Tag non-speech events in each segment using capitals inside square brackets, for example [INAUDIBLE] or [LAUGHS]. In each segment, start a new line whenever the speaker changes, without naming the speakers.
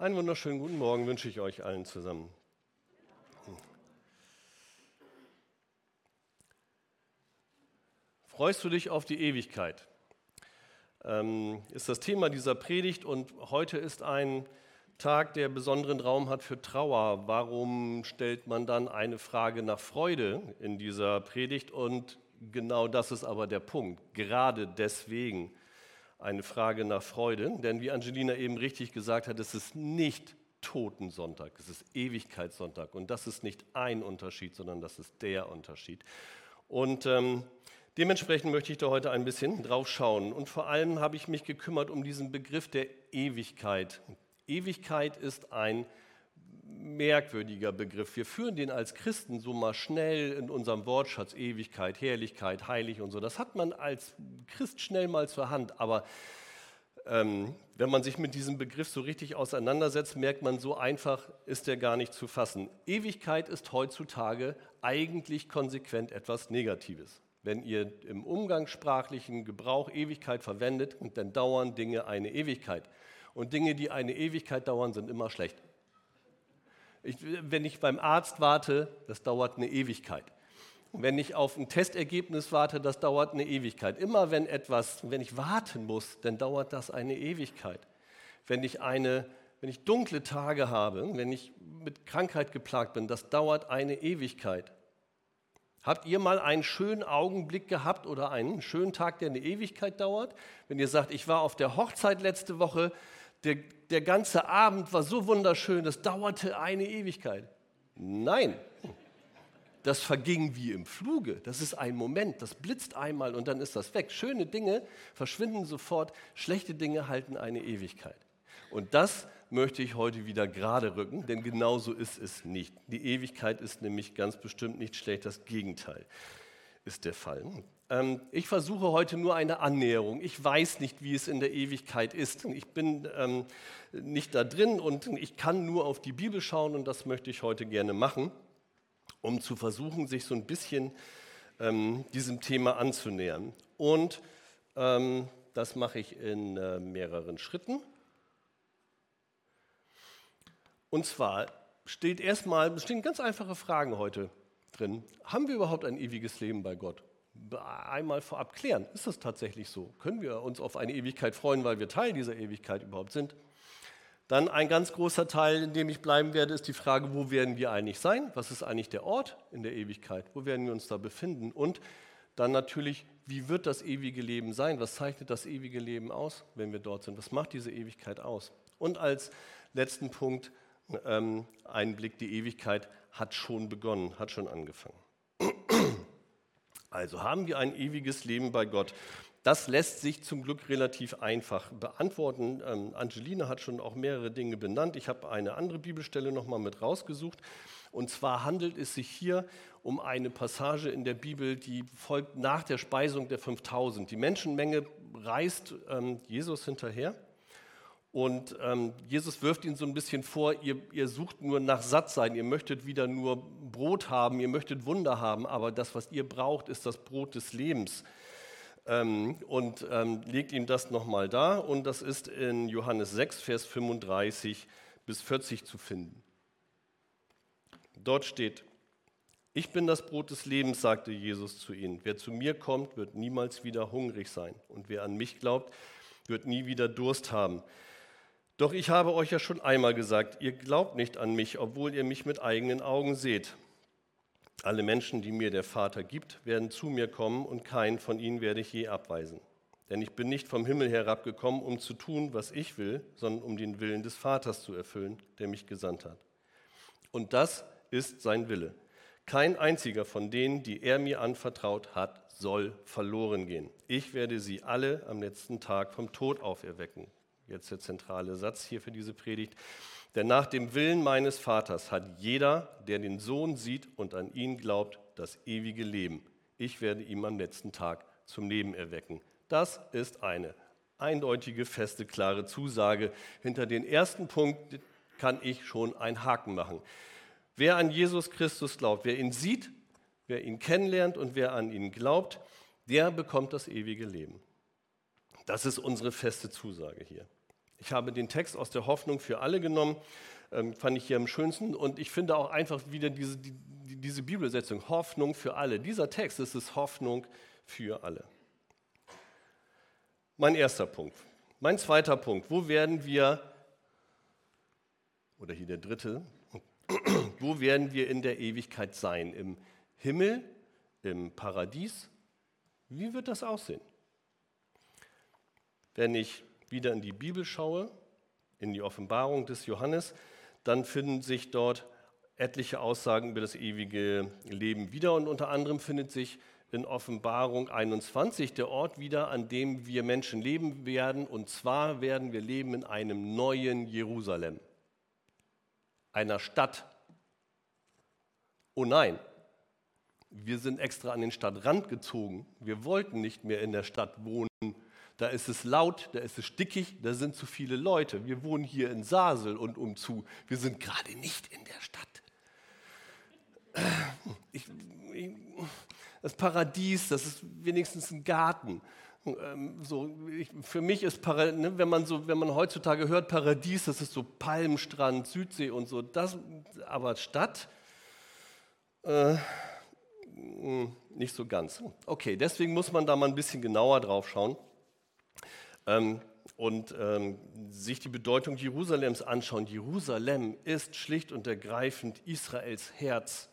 Einen wunderschönen guten Morgen wünsche ich euch allen zusammen. Freust du dich auf die Ewigkeit? Ähm, ist das Thema dieser Predigt und heute ist ein Tag, der besonderen Raum hat für Trauer. Warum stellt man dann eine Frage nach Freude in dieser Predigt? Und genau das ist aber der Punkt. Gerade deswegen eine Frage nach Freude, denn wie Angelina eben richtig gesagt hat, es ist nicht Totensonntag, es ist Ewigkeitssonntag und das ist nicht ein Unterschied, sondern das ist der Unterschied. Und ähm, dementsprechend möchte ich da heute ein bisschen drauf schauen und vor allem habe ich mich gekümmert um diesen Begriff der Ewigkeit. Ewigkeit ist ein merkwürdiger Begriff. Wir führen den als Christen so mal schnell in unserem Wortschatz Ewigkeit, Herrlichkeit, heilig und so. Das hat man als Christ schnell mal zur Hand. Aber ähm, wenn man sich mit diesem Begriff so richtig auseinandersetzt, merkt man, so einfach ist er gar nicht zu fassen. Ewigkeit ist heutzutage eigentlich konsequent etwas Negatives. Wenn ihr im umgangssprachlichen Gebrauch Ewigkeit verwendet, dann dauern Dinge eine Ewigkeit. Und Dinge, die eine Ewigkeit dauern, sind immer schlecht. Ich, wenn ich beim Arzt warte, das dauert eine Ewigkeit. Wenn ich auf ein Testergebnis warte, das dauert eine Ewigkeit. Immer wenn etwas, wenn ich warten muss, dann dauert das eine Ewigkeit. Wenn ich eine, wenn ich dunkle Tage habe, wenn ich mit Krankheit geplagt bin, das dauert eine Ewigkeit. Habt ihr mal einen schönen Augenblick gehabt oder einen schönen Tag, der eine Ewigkeit dauert? Wenn ihr sagt, ich war auf der Hochzeit letzte Woche, der, der ganze Abend war so wunderschön, das dauerte eine Ewigkeit. Nein, das verging wie im Fluge. Das ist ein Moment, das blitzt einmal und dann ist das weg. Schöne Dinge verschwinden sofort, schlechte Dinge halten eine Ewigkeit. Und das möchte ich heute wieder gerade rücken, denn genauso ist es nicht. Die Ewigkeit ist nämlich ganz bestimmt nicht schlecht, das Gegenteil ist der Fall. Ähm, ich versuche heute nur eine Annäherung. Ich weiß nicht, wie es in der Ewigkeit ist. Ich bin ähm, nicht da drin und ich kann nur auf die Bibel schauen und das möchte ich heute gerne machen, um zu versuchen, sich so ein bisschen ähm, diesem Thema anzunähern. Und das mache ich in äh, mehreren Schritten. Und zwar steht erstmal, stehen ganz einfache Fragen heute drin. Haben wir überhaupt ein ewiges Leben bei Gott? Einmal vorab klären, ist das tatsächlich so? Können wir uns auf eine Ewigkeit freuen, weil wir Teil dieser Ewigkeit überhaupt sind? Dann ein ganz großer Teil, in dem ich bleiben werde, ist die Frage, wo werden wir eigentlich sein? Was ist eigentlich der Ort in der Ewigkeit? Wo werden wir uns da befinden? Und dann natürlich, wie wird das ewige Leben sein? Was zeichnet das ewige Leben aus, wenn wir dort sind? Was macht diese Ewigkeit aus? Und als letzten Punkt ähm, ein Blick, die Ewigkeit hat schon begonnen, hat schon angefangen. Also haben wir ein ewiges Leben bei Gott. Das lässt sich zum Glück relativ einfach beantworten. Ähm, Angelina hat schon auch mehrere Dinge benannt. Ich habe eine andere Bibelstelle nochmal mit rausgesucht. Und zwar handelt es sich hier um eine Passage in der Bibel, die folgt nach der Speisung der 5000. Die Menschenmenge reist ähm, Jesus hinterher und ähm, Jesus wirft ihnen so ein bisschen vor, ihr, ihr sucht nur nach Sattsein, ihr möchtet wieder nur Brot haben, ihr möchtet Wunder haben, aber das, was ihr braucht, ist das Brot des Lebens. Ähm, und ähm, legt ihm das nochmal da und das ist in Johannes 6, Vers 35 bis 40 zu finden. Dort steht, ich bin das Brot des Lebens, sagte Jesus zu ihnen. Wer zu mir kommt, wird niemals wieder hungrig sein. Und wer an mich glaubt, wird nie wieder Durst haben. Doch ich habe euch ja schon einmal gesagt, ihr glaubt nicht an mich, obwohl ihr mich mit eigenen Augen seht. Alle Menschen, die mir der Vater gibt, werden zu mir kommen und keinen von ihnen werde ich je abweisen. Denn ich bin nicht vom Himmel herabgekommen, um zu tun, was ich will, sondern um den Willen des Vaters zu erfüllen, der mich gesandt hat. Und das ist sein Wille. Kein einziger von denen, die er mir anvertraut hat, soll verloren gehen. Ich werde sie alle am letzten Tag vom Tod auferwecken jetzt der zentrale Satz hier für diese Predigt. Denn nach dem Willen meines Vaters hat jeder, der den Sohn sieht und an ihn glaubt, das ewige Leben. Ich werde ihm am letzten Tag zum Leben erwecken. Das ist eine eindeutige, feste, klare Zusage. Hinter den ersten Punkt kann ich schon einen Haken machen. Wer an Jesus Christus glaubt, wer ihn sieht, wer ihn kennenlernt und wer an ihn glaubt, der bekommt das ewige Leben. Das ist unsere feste Zusage hier. Ich habe den Text aus der Hoffnung für alle genommen, ähm, fand ich hier am schönsten. Und ich finde auch einfach wieder diese, die, diese Bibelsetzung, Hoffnung für alle. Dieser Text ist es Hoffnung für alle. Mein erster Punkt. Mein zweiter Punkt, wo werden wir, oder hier der dritte, [CLEARS THROAT] wo werden wir in der Ewigkeit sein? Im Himmel, im Paradies? Wie wird das aussehen? Wenn ich wieder in die Bibel schaue, in die Offenbarung des Johannes, dann finden sich dort etliche Aussagen über das ewige Leben wieder und unter anderem findet sich in Offenbarung 21 der Ort wieder, an dem wir Menschen leben werden und zwar werden wir leben in einem neuen Jerusalem, einer Stadt. Oh nein, wir sind extra an den Stadtrand gezogen. Wir wollten nicht mehr in der Stadt wohnen. Da ist es laut, da ist es stickig, da sind zu viele Leute. Wir wohnen hier in Sasel und umzu. Wir sind gerade nicht in der Stadt. Ich, ich, das Paradies, das ist wenigstens ein Garten. Ähm, so, ich, für mich ist, ne, wenn, man so, wenn man heutzutage hört Paradies, das ist so Palmstrand, Südsee und so. Das, aber Stadt, äh, nicht so ganz. Okay, deswegen muss man da mal ein bisschen genauer drauf schauen ähm, und ähm, sich die Bedeutung Jerusalems anschauen. Jerusalem ist schlicht und ergreifend Israels Herz.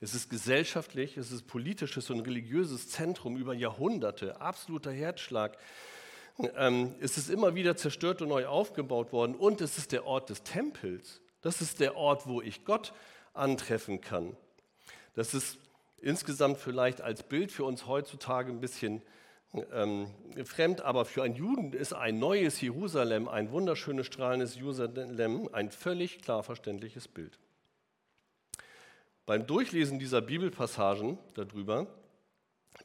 Es ist gesellschaftlich, es ist politisches und religiöses Zentrum über Jahrhunderte, absoluter Herzschlag. Ähm, es ist immer wieder zerstört und neu aufgebaut worden und es ist der Ort des Tempels. Das ist der Ort, wo ich Gott antreffen kann. Das ist insgesamt vielleicht als Bild für uns heutzutage ein bisschen ähm, fremd, aber für einen Juden ist ein neues Jerusalem, ein wunderschönes, strahlendes Jerusalem ein völlig klar verständliches Bild. Beim Durchlesen dieser Bibelpassagen darüber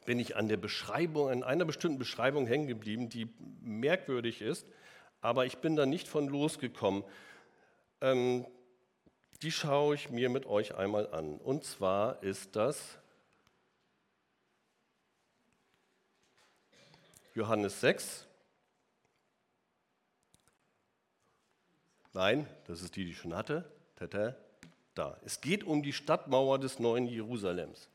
bin ich an der Beschreibung, an einer bestimmten Beschreibung hängen geblieben, die merkwürdig ist, aber ich bin da nicht von losgekommen. Ähm, die schaue ich mir mit euch einmal an. Und zwar ist das Johannes 6. Nein, das ist die, die ich schon hatte. Tata da. Es geht um die Stadtmauer des neuen Jerusalems.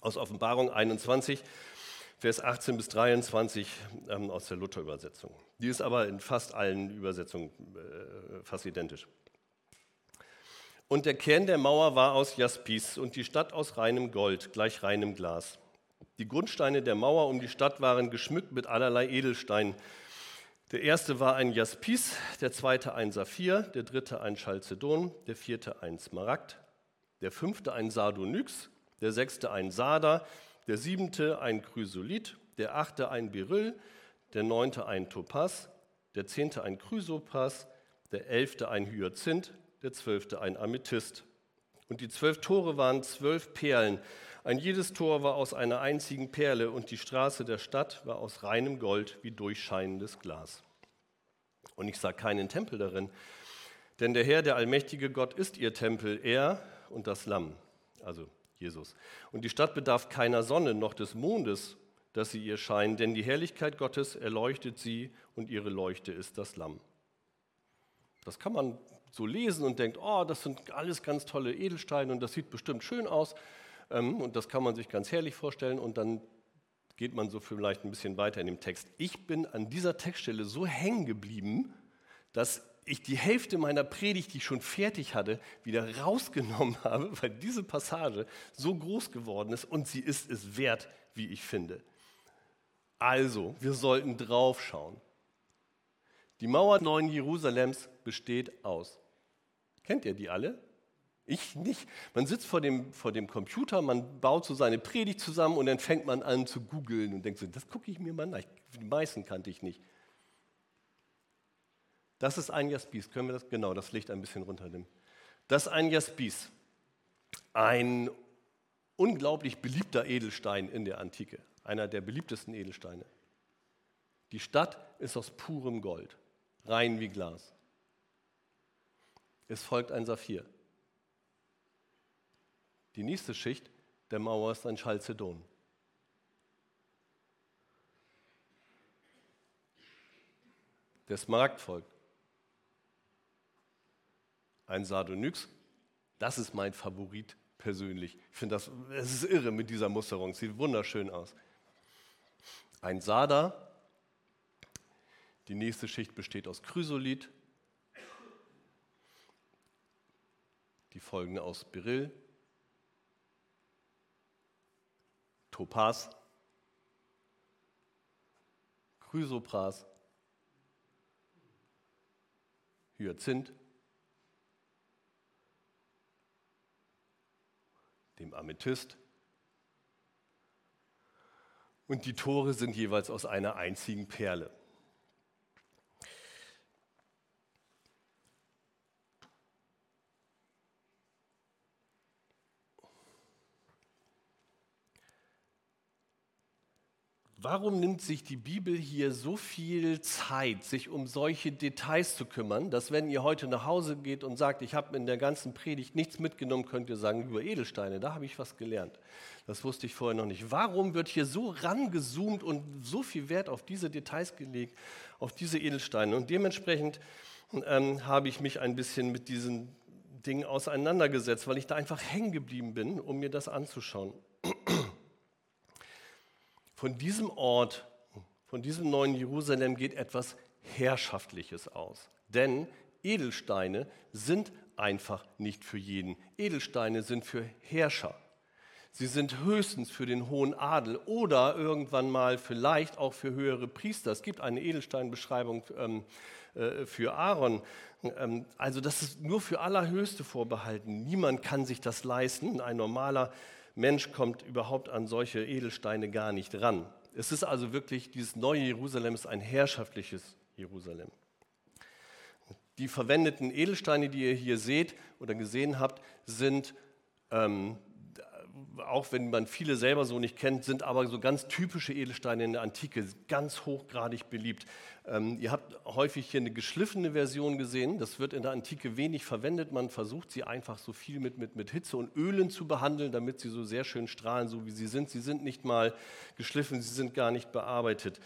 Aus Offenbarung 21, Vers 18 bis 23 ähm, aus der Luther-Übersetzung. Die ist aber in fast allen Übersetzungen äh, fast identisch. Und der Kern der Mauer war aus Jaspis und die Stadt aus reinem Gold, gleich reinem Glas. Die Grundsteine der Mauer um die Stadt waren geschmückt mit allerlei Edelsteinen. Der erste war ein Jaspis, der zweite ein Saphir, der dritte ein Chalcedon, der vierte ein Smaragd, der fünfte ein Sardonyx, der sechste ein Sarder, der siebente ein Chrysolith, der achte ein Beryl, der neunte ein Topaz, der zehnte ein Chrysopas, der elfte ein Hyazinth, der zwölfte ein Amethyst. Und die zwölf Tore waren zwölf Perlen, ein jedes Tor war aus einer einzigen Perle und die Straße der Stadt war aus reinem Gold wie durchscheinendes Glas. Und ich sah keinen Tempel darin, denn der Herr, der allmächtige Gott, ist ihr Tempel, er und das Lamm, also Jesus. Und die Stadt bedarf keiner Sonne noch des Mondes, dass sie ihr scheinen, denn die Herrlichkeit Gottes erleuchtet sie und ihre Leuchte ist das Lamm. Das kann man so lesen und denkt, oh, das sind alles ganz tolle Edelsteine und das sieht bestimmt schön aus. Ähm, und das kann man sich ganz herrlich vorstellen und dann geht man so vielleicht ein bisschen weiter in dem Text. Ich bin an dieser Textstelle so hängen geblieben, dass ich die Hälfte meiner Predigt, die ich schon fertig hatte, wieder rausgenommen [LAUGHS] habe, weil diese Passage so groß geworden ist und sie ist es wert, wie ich finde. Also, wir sollten draufschauen. Die Mauer neuen Jerusalems besteht aus. Kennt ihr die alle? Ich nicht. Man sitzt vor dem, vor dem Computer, man baut so seine Predigt zusammen und dann fängt man an zu googeln und denkt so, das gucke ich mir mal nach. Die meisten kannte ich nicht. Das ist ein Jaspis. Können wir das? Genau, das Licht ein bisschen runternehmen. Das ist ein Jaspis. Ein unglaublich beliebter Edelstein in der Antike. Einer der beliebtesten Edelsteine. Die Stadt ist aus purem Gold, rein wie Glas. Es folgt ein Saphir. Die nächste Schicht der Mauer ist ein Chalcedon. Der Smaragd folgt. Ein Sardonyx, das ist mein Favorit persönlich. Ich finde das, es ist irre mit dieser Musterung, sieht wunderschön aus. Ein Sarder, die nächste Schicht besteht aus Chrysolith, die folgende aus Beryl, Topaz, Chrysopras, Hyazinth, dem Amethyst. Und die Tore sind jeweils aus einer einzigen Perle. Warum nimmt sich die Bibel hier so viel Zeit, sich um solche Details zu kümmern, dass wenn ihr heute nach Hause geht und sagt, ich habe in der ganzen Predigt nichts mitgenommen, könnt ihr sagen, über Edelsteine, da habe ich was gelernt. Das wusste ich vorher noch nicht. Warum wird hier so rangezoomt und so viel Wert auf diese Details gelegt, auf diese Edelsteine? Und dementsprechend ähm, habe ich mich ein bisschen mit diesen Dingen auseinandergesetzt, weil ich da einfach hängen geblieben bin, um mir das anzuschauen. Von diesem Ort, von diesem neuen Jerusalem geht etwas Herrschaftliches aus. Denn Edelsteine sind einfach nicht für jeden. Edelsteine sind für Herrscher. Sie sind höchstens für den hohen Adel oder irgendwann mal vielleicht auch für höhere Priester. Es gibt eine Edelsteinbeschreibung ähm, äh, für Aaron. Ähm, also das ist nur für Allerhöchste vorbehalten. Niemand kann sich das leisten. Ein normaler Mensch kommt überhaupt an solche Edelsteine gar nicht ran. Es ist also wirklich, dieses neue Jerusalem ist ein herrschaftliches Jerusalem. Die verwendeten Edelsteine, die ihr hier seht oder gesehen habt, sind ähm, auch wenn man viele selber so nicht kennt, sind aber so ganz typische Edelsteine in der Antike, ganz hochgradig beliebt. Ähm, ihr habt häufig hier eine geschliffene Version gesehen. Das wird in der Antike wenig verwendet. Man versucht sie einfach so viel mit, mit, mit Hitze und Ölen zu behandeln, damit sie so sehr schön strahlen, so wie sie sind. Sie sind nicht mal geschliffen, sie sind gar nicht bearbeitet.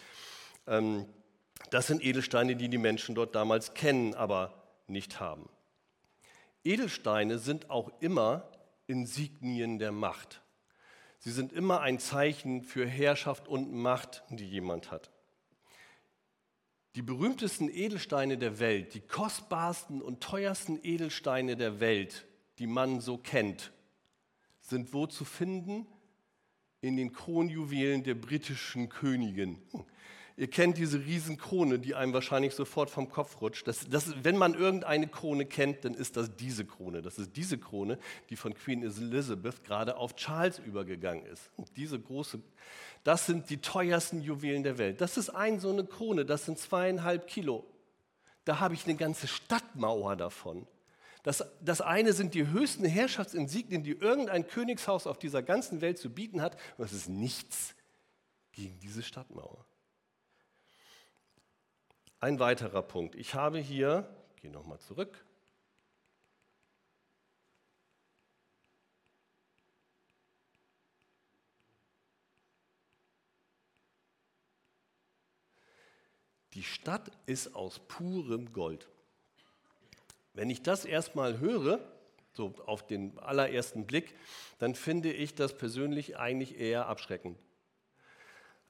Ähm, das sind Edelsteine, die die Menschen dort damals kennen, aber nicht haben. Edelsteine sind auch immer Insignien der Macht. Sie sind immer ein Zeichen für Herrschaft und Macht, die jemand hat. Die berühmtesten Edelsteine der Welt, die kostbarsten und teuersten Edelsteine der Welt, die man so kennt, sind wo zu finden? In den Kronjuwelen der britischen Königin. Ihr kennt diese Riesenkrone, die einem wahrscheinlich sofort vom Kopf rutscht. Das, das, wenn man irgendeine Krone kennt, dann ist das diese Krone. Das ist diese Krone, die von Queen Elizabeth gerade auf Charles übergegangen ist. Und diese große, das sind die teuersten Juwelen der Welt. Das ist ein so eine Krone, das sind zweieinhalb Kilo. Da habe ich eine ganze Stadtmauer davon. Das, das eine sind die höchsten Herrschaftsinsignien, die irgendein Königshaus auf dieser ganzen Welt zu bieten hat. Und das ist nichts gegen diese Stadtmauer. Ein weiterer Punkt. Ich habe hier, gehe nochmal zurück, Die Stadt ist aus purem Gold. Wenn ich das erstmal höre, so auf den allerersten Blick, dann finde ich das persönlich eigentlich eher abschreckend.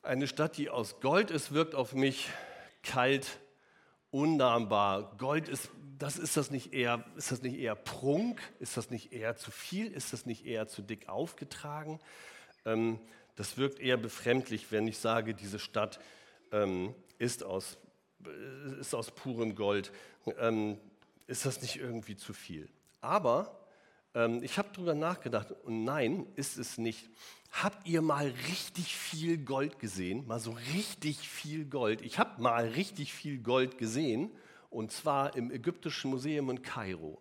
Eine Stadt, die aus Gold ist, wirkt auf mich kalt, unnahbar. Gold ist, das ist das nicht eher, ist das nicht eher Prunk? Ist das nicht eher zu viel? Ist das nicht eher zu dick aufgetragen? Ähm, das wirkt eher befremdlich, wenn ich sage, diese Stadt ähm, ist, aus, ist aus purem Gold. Ähm, ist das nicht irgendwie zu viel? Aber ähm, ich habe darüber nachgedacht und nein, ist es nicht. Habt ihr mal richtig viel Gold gesehen? Mal so richtig viel Gold. Ich habe mal richtig viel Gold gesehen und zwar im Ägyptischen Museum in Kairo.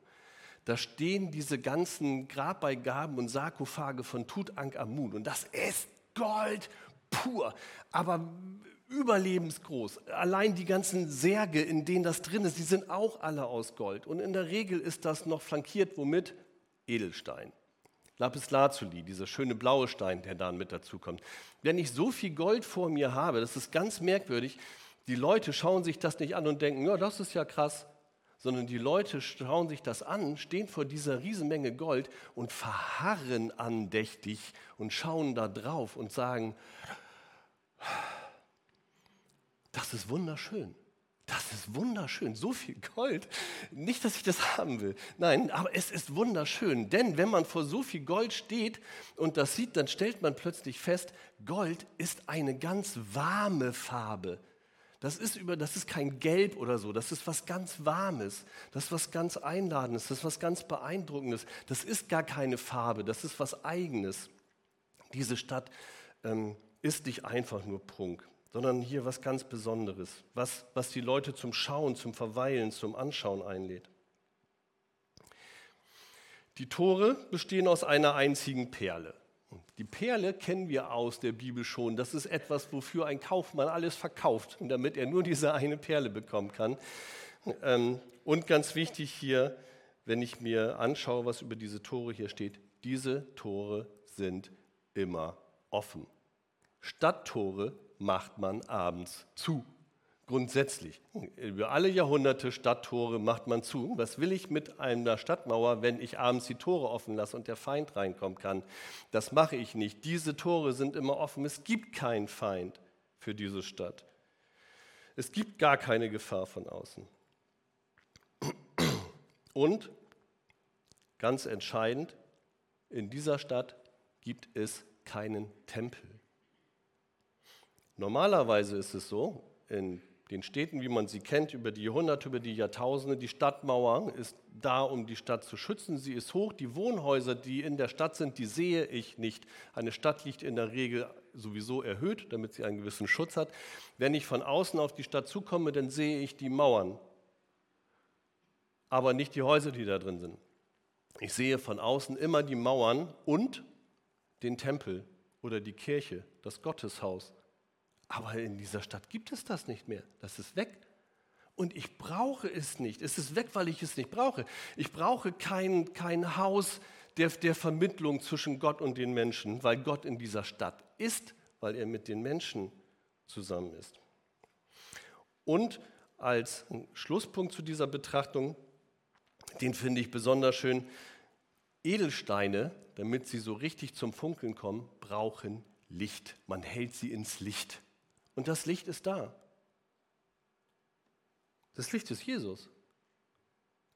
Da stehen diese ganzen Grabbeigaben und Sarkophage von Tutanchamun und das ist Gold pur, aber überlebensgroß. Allein die ganzen Särge, in denen das drin ist, die sind auch alle aus Gold. Und in der Regel ist das noch flankiert, womit? Edelstein. Lapislazuli, dieser schöne blaue Stein, der dann mit dazu kommt. Wenn ich so viel Gold vor mir habe, das ist ganz merkwürdig, die Leute schauen sich das nicht an und denken, ja, das ist ja krass, sondern die Leute schauen sich das an, stehen vor dieser Riesenmenge Gold und verharren andächtig und schauen da drauf und sagen, das ist wunderschön. Das ist wunderschön, so viel Gold. Nicht, dass ich das haben will. Nein, aber es ist wunderschön. Denn wenn man vor so viel Gold steht und das sieht, dann stellt man plötzlich fest, Gold ist eine ganz warme Farbe. Das ist, über, das ist kein Gelb oder so, das ist was ganz Warmes, das ist was ganz Einladendes, das ist was ganz Beeindruckendes. Das ist gar keine Farbe, das ist was Eigenes. Diese Stadt ähm, ist nicht einfach nur Prunk, sondern hier was ganz Besonderes, was, was die Leute zum Schauen, zum Verweilen, zum Anschauen einlädt. Die Tore bestehen aus einer einzigen Perle. Die Perle kennen wir aus der Bibel schon. Das ist etwas, wofür ein Kaufmann alles verkauft, [LAUGHS] damit er nur diese eine Perle bekommen kann. Ähm, und ganz wichtig hier, wenn ich mir anschaue, was über diese Tore hier steht, diese Tore sind immer offen. Stadttore macht man abends zu grundsätzlich. Über alle Jahrhunderte Stadttore macht man zu. Was will ich mit einer Stadtmauer, wenn ich abends die Tore offen lasse und der Feind reinkommen kann? Das mache ich nicht. Diese Tore sind immer offen. Es gibt keinen Feind für diese Stadt. Es gibt gar keine Gefahr von außen. Und ganz entscheidend, in dieser Stadt gibt es keinen Tempel. Normalerweise ist es so, in den Städten, wie man sie kennt, über die Jahrhunderte, über die Jahrtausende. Die Stadtmauer ist da, um die Stadt zu schützen. Sie ist hoch. Die Wohnhäuser, die in der Stadt sind, die sehe ich nicht. Eine Stadt liegt in der Regel sowieso erhöht, damit sie einen gewissen Schutz hat. Wenn ich von außen auf die Stadt zukomme, dann sehe ich die Mauern, aber nicht die Häuser, die da drin sind. Ich sehe von außen immer die Mauern und den Tempel oder die Kirche, das Gotteshaus. Aber in dieser Stadt gibt es das nicht mehr. Das ist weg. Und ich brauche es nicht. Es ist weg, weil ich es nicht brauche. Ich brauche kein, kein Haus der, der Vermittlung zwischen Gott und den Menschen, weil Gott in dieser Stadt ist, weil er mit den Menschen zusammen ist. Und als Schlusspunkt zu dieser Betrachtung, den finde ich besonders schön, Edelsteine, damit sie so richtig zum Funkeln kommen, brauchen Licht. Man hält sie ins Licht. Und das Licht ist da. Das Licht ist Jesus.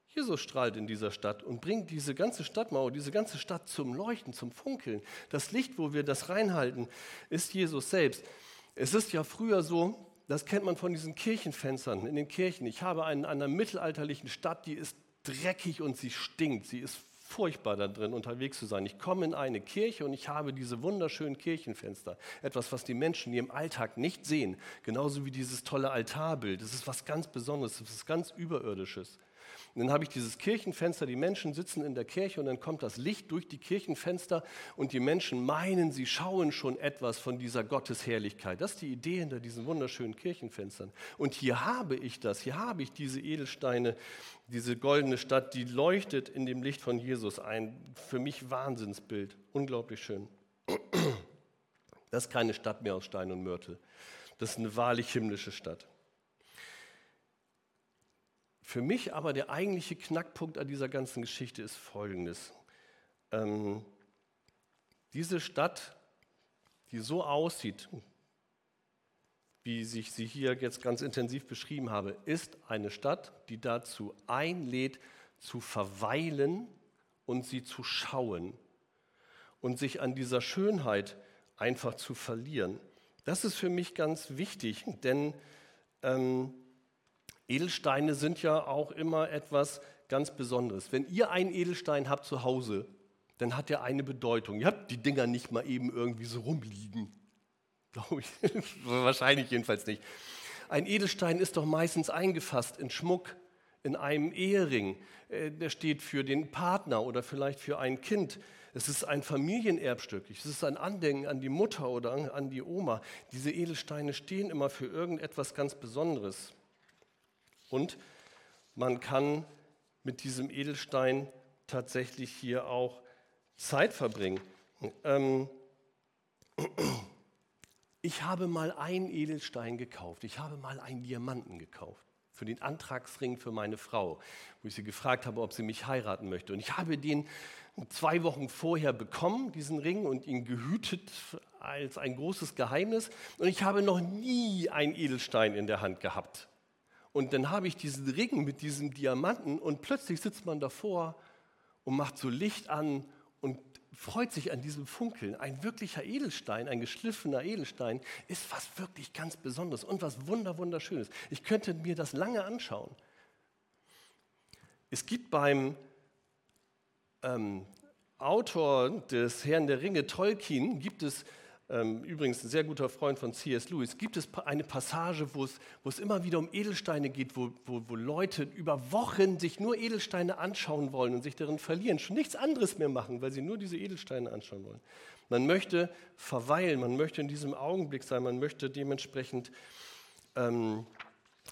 Jesus strahlt in dieser Stadt und bringt diese ganze Stadtmauer, diese ganze Stadt zum Leuchten, zum Funkeln. Das Licht, wo wir das reinhalten, ist Jesus selbst. Es ist ja früher so, das kennt man von diesen Kirchenfenstern in den Kirchen. Ich habe einen, einer mittelalterlichen Stadt, die ist dreckig und sie stinkt. Sie ist furchtbar da drin unterwegs zu sein. Ich komme in eine Kirche und ich habe diese wunderschönen Kirchenfenster. Etwas, was die Menschen in ihrem Alltag nicht sehen. Genauso wie dieses tolle Altarbild. Das ist was ganz Besonderes, das ist ganz Überirdisches. Und dann habe ich dieses Kirchenfenster, die Menschen sitzen in der Kirche und dann kommt das Licht durch die Kirchenfenster und die Menschen meinen, sie schauen schon etwas von dieser Gottesherrlichkeit. Das ist die Idee hinter diesen wunderschönen Kirchenfenstern. Und hier habe ich das, hier habe ich diese Edelsteine, diese goldene Stadt, die leuchtet in dem Licht von Jesus. Ein für mich Wahnsinnsbild, unglaublich schön. Das ist keine Stadt mehr aus Stein und Mörtel. Das ist eine wahrlich himmlische Stadt. Für mich aber der eigentliche Knackpunkt an dieser ganzen Geschichte ist folgendes. Ähm, diese Stadt, die so aussieht, wie ich sie hier jetzt ganz intensiv beschrieben habe, ist eine Stadt, die dazu einlädt, zu verweilen und sie zu schauen und sich an dieser Schönheit einfach zu verlieren. Das ist für mich ganz wichtig, denn ähm, Edelsteine sind ja auch immer etwas ganz Besonderes. Wenn ihr einen Edelstein habt zu Hause, dann hat er eine Bedeutung. Ihr habt die Dinger nicht mal eben irgendwie so rumliegen. [LAUGHS] Glaube ich. Wahrscheinlich jedenfalls nicht. Ein Edelstein ist doch meistens eingefasst in Schmuck, in einem Ehering. Äh, der steht für den Partner oder vielleicht für ein Kind. Es ist ein Familienerbstück. Es ist ein Andenken an die Mutter oder an die Oma. Diese Edelsteine stehen immer für irgendetwas ganz Besonderes. Und man kann mit diesem Edelstein tatsächlich hier auch Zeit verbringen. Ähm, ich habe mal einen Edelstein gekauft, ich habe mal einen Diamanten gekauft für den Antragsring für meine Frau, wo ich sie gefragt habe, ob sie mich heiraten möchte. Und ich habe den zwei Wochen vorher bekommen, diesen Ring, und ihn gehütet als ein großes Geheimnis. Und ich habe noch nie einen Edelstein in der Hand gehabt. Und dann habe ich diesen Ring mit diesem Diamanten und plötzlich sitzt man davor und macht so Licht an und freut sich an diesem Funkeln. Ein wirklicher Edelstein, ein geschliffener Edelstein ist was wirklich ganz Besonderes und was wunder wunderschönes. Ich könnte mir das lange anschauen. Es gibt beim ähm, Autor des Herrn der Ringe, Tolkien, gibt es übrigens ein sehr guter Freund von C.S. Lewis, gibt es eine Passage, wo es, wo es immer wieder um Edelsteine geht, wo, wo, wo Leute über Wochen sich nur Edelsteine anschauen wollen und sich darin verlieren, schon nichts anderes mehr machen, weil sie nur diese Edelsteine anschauen wollen. Man möchte verweilen, man möchte in diesem Augenblick sein, man möchte dementsprechend ähm,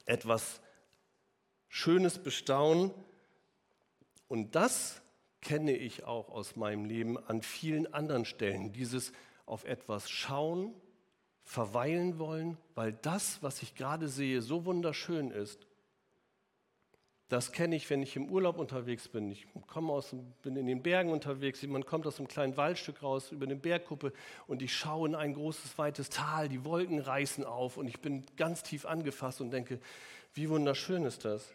etwas Schönes bestaunen. Und das kenne ich auch aus meinem Leben an vielen anderen Stellen. Dieses auf etwas schauen, verweilen wollen, weil das, was ich gerade sehe, so wunderschön ist. Das kenne ich, wenn ich im Urlaub unterwegs bin. Ich komme aus, bin in den Bergen unterwegs. Man kommt aus einem kleinen Waldstück raus über eine Bergkuppe und ich schaue in ein großes, weites Tal. Die Wolken reißen auf und ich bin ganz tief angefasst und denke, wie wunderschön ist das.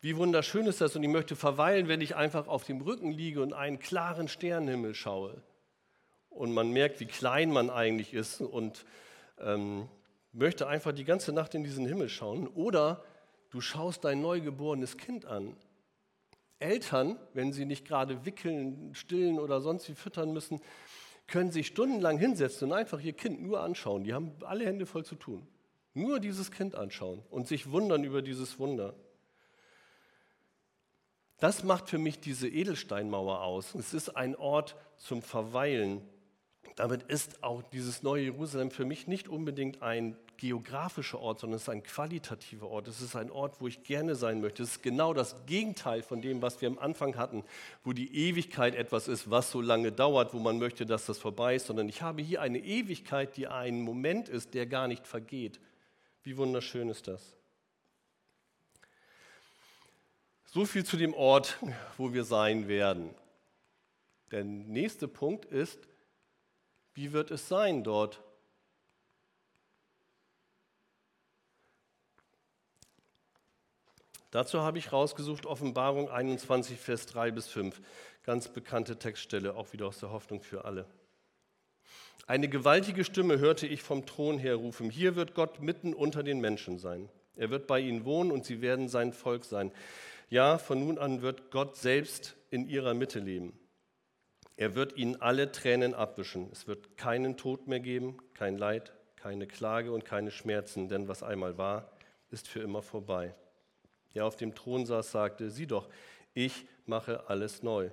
Wie wunderschön ist das und ich möchte verweilen, wenn ich einfach auf dem Rücken liege und einen klaren Sternenhimmel schaue und man merkt, wie klein man eigentlich ist und ähm, möchte einfach die ganze Nacht in diesen Himmel schauen. Oder du schaust dein neugeborenes Kind an. Eltern, wenn sie nicht gerade wickeln, stillen oder sonst wie füttern müssen, können sich stundenlang hinsetzen und einfach ihr Kind nur anschauen. Die haben alle Hände voll zu tun. Nur dieses Kind anschauen und sich wundern über dieses Wunder. Das macht für mich diese Edelsteinmauer aus. Es ist ein Ort zum Verweilen, damit ist auch dieses neue Jerusalem für mich nicht unbedingt ein geografischer Ort, sondern es ist ein qualitativer Ort. Es ist ein Ort, wo ich gerne sein möchte. Es ist genau das Gegenteil von dem, was wir am Anfang hatten, wo die Ewigkeit etwas ist, was so lange dauert, wo man möchte, dass das vorbei ist, sondern ich habe hier eine Ewigkeit, die ein Moment ist, der gar nicht vergeht. Wie wunderschön ist das? So viel zu dem Ort, wo wir sein werden. Der nächste Punkt ist, wie wird es sein dort? Dazu habe ich rausgesucht Offenbarung 21, Vers 3 bis 5. Ganz bekannte Textstelle, auch wieder aus der Hoffnung für alle. Eine gewaltige Stimme hörte ich vom Thron her rufen, hier wird Gott mitten unter den Menschen sein. Er wird bei ihnen wohnen und sie werden sein Volk sein. Ja, von nun an wird Gott selbst in ihrer Mitte leben. Er wird ihnen alle Tränen abwischen. Es wird keinen Tod mehr geben, kein Leid, keine Klage und keine Schmerzen, denn was einmal war, ist für immer vorbei. Der auf dem Thron saß, sagte, sieh doch, ich mache alles neu.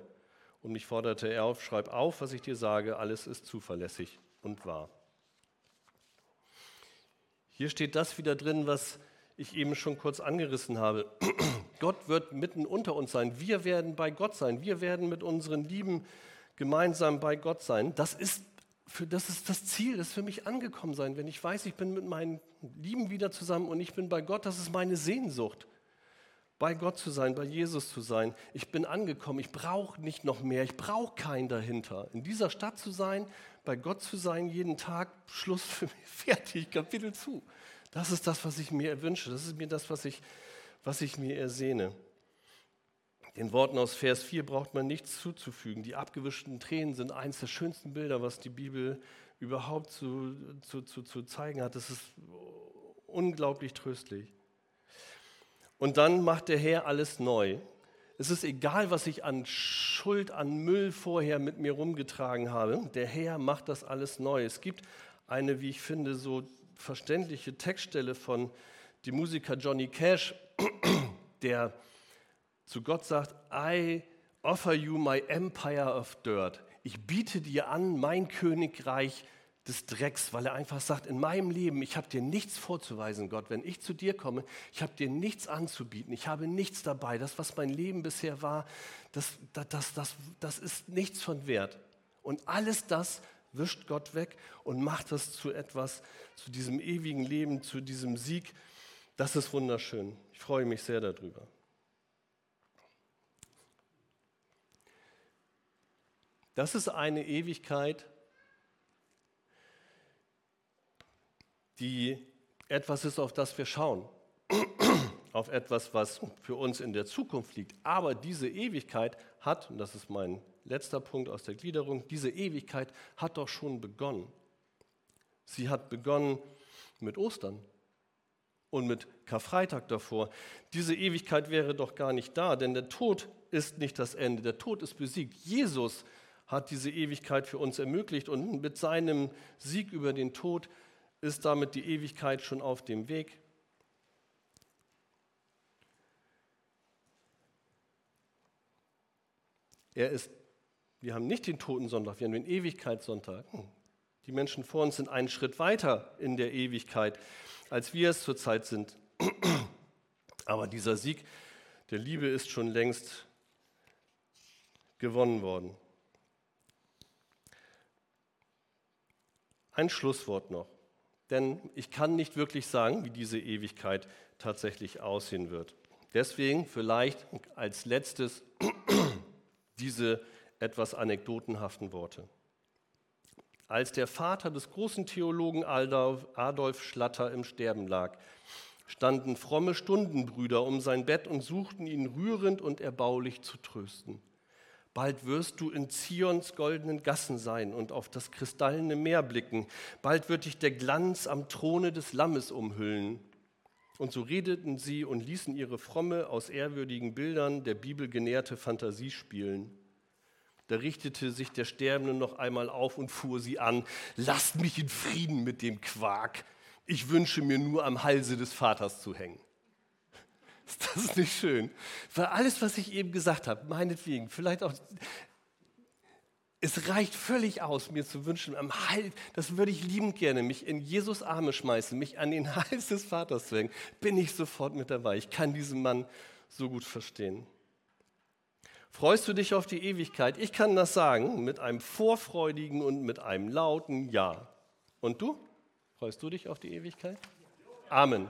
Und mich forderte er auf, schreib auf, was ich dir sage, alles ist zuverlässig und wahr. Hier steht das wieder drin, was ich eben schon kurz angerissen habe. [CLEARS THROAT] Gott wird mitten unter uns sein. Wir werden bei Gott sein. Wir werden mit unseren lieben gemeinsam bei Gott sein. Das ist, für, das ist das Ziel, das für mich angekommen sein. Wenn ich weiß, ich bin mit meinen Lieben wieder zusammen und ich bin bei Gott, das ist meine Sehnsucht. Bei Gott zu sein, bei Jesus zu sein. Ich bin angekommen, ich brauche nicht noch mehr, ich brauche keinen dahinter. In dieser Stadt zu sein, bei Gott zu sein, jeden Tag, Schluss für mich, [LAUGHS] fertig, Kapitel zu. Das ist das, was ich mir wünsche. Das ist mir das, was ich, was ich mir ersehne. Den Worten aus Vers 4 braucht man nichts zuzufügen. Die abgewischten Tränen sind eines der schönsten Bilder, was die Bibel überhaupt zu, zu, zu, zu zeigen hat. Das ist unglaublich tröstlich. Und dann macht der Herr alles neu. Es ist egal, was ich an Schuld, an Müll vorher mit mir rumgetragen habe. Der Herr macht das alles neu. Es gibt eine, wie ich finde, so verständliche Textstelle von dem Musiker Johnny Cash, [CLEARS THROAT] der zu Gott sagt, I offer you my empire of dirt. Ich biete dir an, mein Königreich des Drecks, weil er einfach sagt, in meinem Leben, ich habe dir nichts vorzuweisen, Gott. Wenn ich zu dir komme, ich habe dir nichts anzubieten, ich habe nichts dabei. Das, was mein Leben bisher war, das, das, das, das, das ist nichts von Wert. Und alles das wischt Gott weg und macht das zu etwas, zu diesem ewigen Leben, zu diesem Sieg. Das ist wunderschön. Ich freue mich sehr darüber. Das ist eine Ewigkeit, die etwas ist, auf das wir schauen, [CLEARS THROAT] auf etwas, was für uns in der Zukunft liegt. Aber diese Ewigkeit hat, und das ist mein letzter Punkt aus der Gliederung, diese Ewigkeit hat doch schon begonnen. Sie hat begonnen mit Ostern und mit Karfreitag davor. Diese Ewigkeit wäre doch gar nicht da, denn der Tod ist nicht das Ende. Der Tod ist besiegt. Jesus hat diese Ewigkeit für uns ermöglicht und mit seinem Sieg über den Tod ist damit die Ewigkeit schon auf dem Weg. Er ist, wir haben nicht den Totensonntag, wir haben den Ewigkeitssonntag. Die Menschen vor uns sind einen Schritt weiter in der Ewigkeit, als wir es zurzeit sind. [CLEARS THROAT] Aber dieser Sieg der Liebe ist schon längst gewonnen worden. Ein Schlusswort noch denn ich kann nicht wirklich sagen, wie diese Ewigkeit tatsächlich aussehen wird. Deswegen vielleicht als letztes [CLEARS THROAT] diese etwas anekdotenhaften Worte. Als der Vater des großen Theologen Adolf Schlatter im Sterben lag, standen fromme Stundenbrüder um sein Bett und suchten ihn rührend und erbaulich zu trösten. Bald wirst du in Zions goldenen Gassen sein und auf das kristallene Meer blicken. Bald wird dich der Glanz am Throne des Lammes umhüllen. Und so redeten sie und ließen ihre fromme, aus ehrwürdigen Bildern der Bibel genährte Fantasie spielen. Da richtete sich der Sterbende noch einmal auf und fuhr sie an. Lasst mich in Frieden mit dem Quark. Ich wünsche mir nur am Halse des Vaters zu hängen. [LAUGHS] Ist das nicht schön? Weil alles, was ich eben gesagt habe, meinetwegen, vielleicht auch, es reicht völlig aus, mir zu wünschen, am Hals, das würde ich liebend gerne, mich in Jesus Arme schmeißen, mich an den [LAUGHS] Hals des Vaters zu hängen, bin ich sofort mit dabei. Ich kann diesen Mann so gut verstehen. Freust du dich auf die Ewigkeit? Ich kann das sagen mit einem vorfreudigen und mit einem lauten Ja. Und du? Freust du dich auf die Ewigkeit? Amen.